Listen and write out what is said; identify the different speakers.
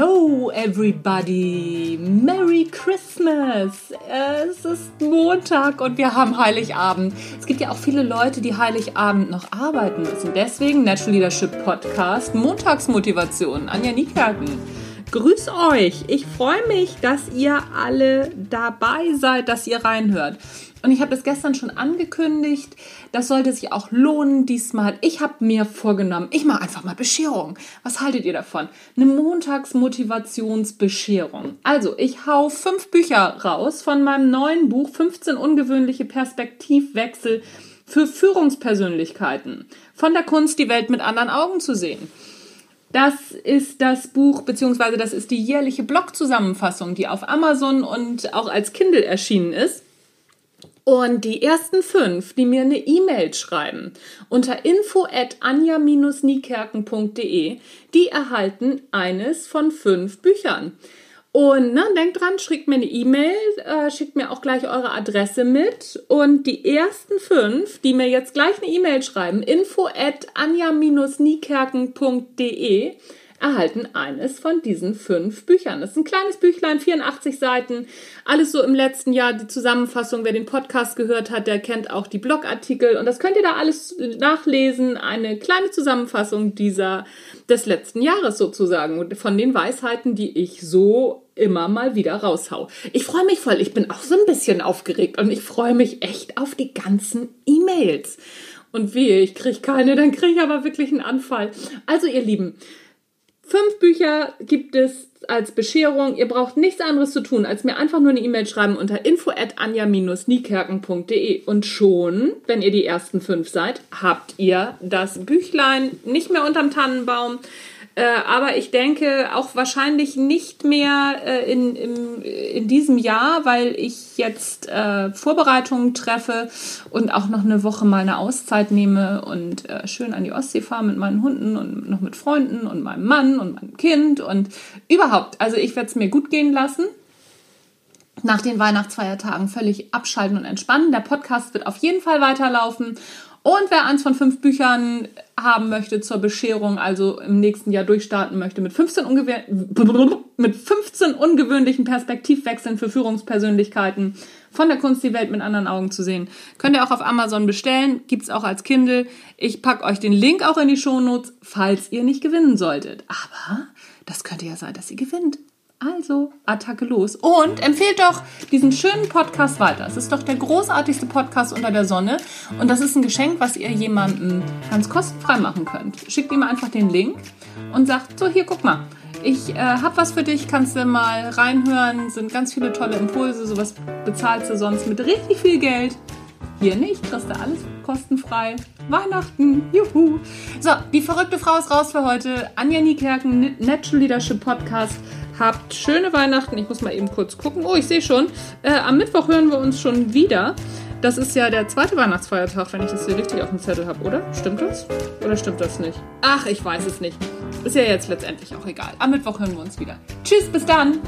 Speaker 1: Hello everybody! Merry Christmas! Es ist Montag und wir haben Heiligabend. Es gibt ja auch viele Leute, die Heiligabend noch arbeiten müssen. Deswegen Natural Leadership Podcast Montagsmotivation. Anja Niekerken. Grüß euch! Ich freue mich, dass ihr alle dabei seid, dass ihr reinhört. Und ich habe das gestern schon angekündigt. Das sollte sich auch lohnen diesmal. Ich habe mir vorgenommen, ich mache einfach mal Bescherung. Was haltet ihr davon? Eine Montagsmotivationsbescherung. Also, ich hau fünf Bücher raus von meinem neuen Buch 15 ungewöhnliche Perspektivwechsel für Führungspersönlichkeiten. Von der Kunst, die Welt mit anderen Augen zu sehen. Das ist das Buch, beziehungsweise das ist die jährliche Blog-Zusammenfassung, die auf Amazon und auch als Kindle erschienen ist. Und die ersten fünf, die mir eine E-Mail schreiben unter info at anja-niekerken.de, die erhalten eines von fünf Büchern. Und ne, denkt dran, schickt mir eine E-Mail, äh, schickt mir auch gleich eure Adresse mit. Und die ersten fünf, die mir jetzt gleich eine E-Mail schreiben, info at anja-niekerken.de, erhalten eines von diesen fünf Büchern. Das ist ein kleines Büchlein, 84 Seiten, alles so im letzten Jahr, die Zusammenfassung. Wer den Podcast gehört hat, der kennt auch die Blogartikel und das könnt ihr da alles nachlesen. Eine kleine Zusammenfassung dieser, des letzten Jahres sozusagen, von den Weisheiten, die ich so immer mal wieder raushau. Ich freue mich voll, ich bin auch so ein bisschen aufgeregt und ich freue mich echt auf die ganzen E-Mails. Und wehe, ich kriege keine, dann kriege ich aber wirklich einen Anfall. Also ihr Lieben, Fünf Bücher gibt es als Bescherung. Ihr braucht nichts anderes zu tun, als mir einfach nur eine E-Mail schreiben unter info at anja-niekerken.de und schon, wenn ihr die ersten fünf seid, habt ihr das Büchlein nicht mehr unterm Tannenbaum, äh, aber ich denke auch wahrscheinlich nicht mehr äh, in, in, in diesem Jahr, weil ich jetzt äh, Vorbereitungen treffe und auch noch eine Woche mal eine Auszeit nehme und äh, schön an die Ostsee fahre mit meinen Hunden und noch mit Freunden und meinem Mann und meinem Kind und überhaupt. Also ich werde es mir gut gehen lassen nach den Weihnachtsfeiertagen völlig abschalten und entspannen. Der Podcast wird auf jeden Fall weiterlaufen und wer eins von fünf Büchern haben möchte zur Bescherung, also im nächsten Jahr durchstarten möchte mit 15, mit 15 ungewöhnlichen Perspektivwechseln für Führungspersönlichkeiten von der Kunst die Welt mit anderen Augen zu sehen, könnt ihr auch auf Amazon bestellen. Gibt es auch als Kindle. Ich packe euch den Link auch in die Shownotes, falls ihr nicht gewinnen solltet. Aber das könnte ja sein, dass ihr gewinnt. Also, Attacke los. Und empfehlt doch diesen schönen Podcast weiter. Es ist doch der großartigste Podcast unter der Sonne. Und das ist ein Geschenk, was ihr jemandem ganz kostenfrei machen könnt. Schickt ihm einfach den Link und sagt, so hier, guck mal. Ich äh, habe was für dich, kannst du mal reinhören. Sind ganz viele tolle Impulse. Sowas bezahlst du sonst mit richtig viel Geld. Hier nicht, kriegst du alles kostenfrei. Weihnachten, juhu. So, die verrückte Frau ist raus für heute. Anja Niekerken, Natural Leadership Podcast. Habt schöne Weihnachten. Ich muss mal eben kurz gucken. Oh, ich sehe schon. Äh, am Mittwoch hören wir uns schon wieder. Das ist ja der zweite Weihnachtsfeiertag, wenn ich das hier richtig auf dem Zettel habe, oder? Stimmt das? Oder stimmt das nicht? Ach, ich weiß es nicht. Ist ja jetzt letztendlich auch egal. Am Mittwoch hören wir uns wieder. Tschüss, bis dann.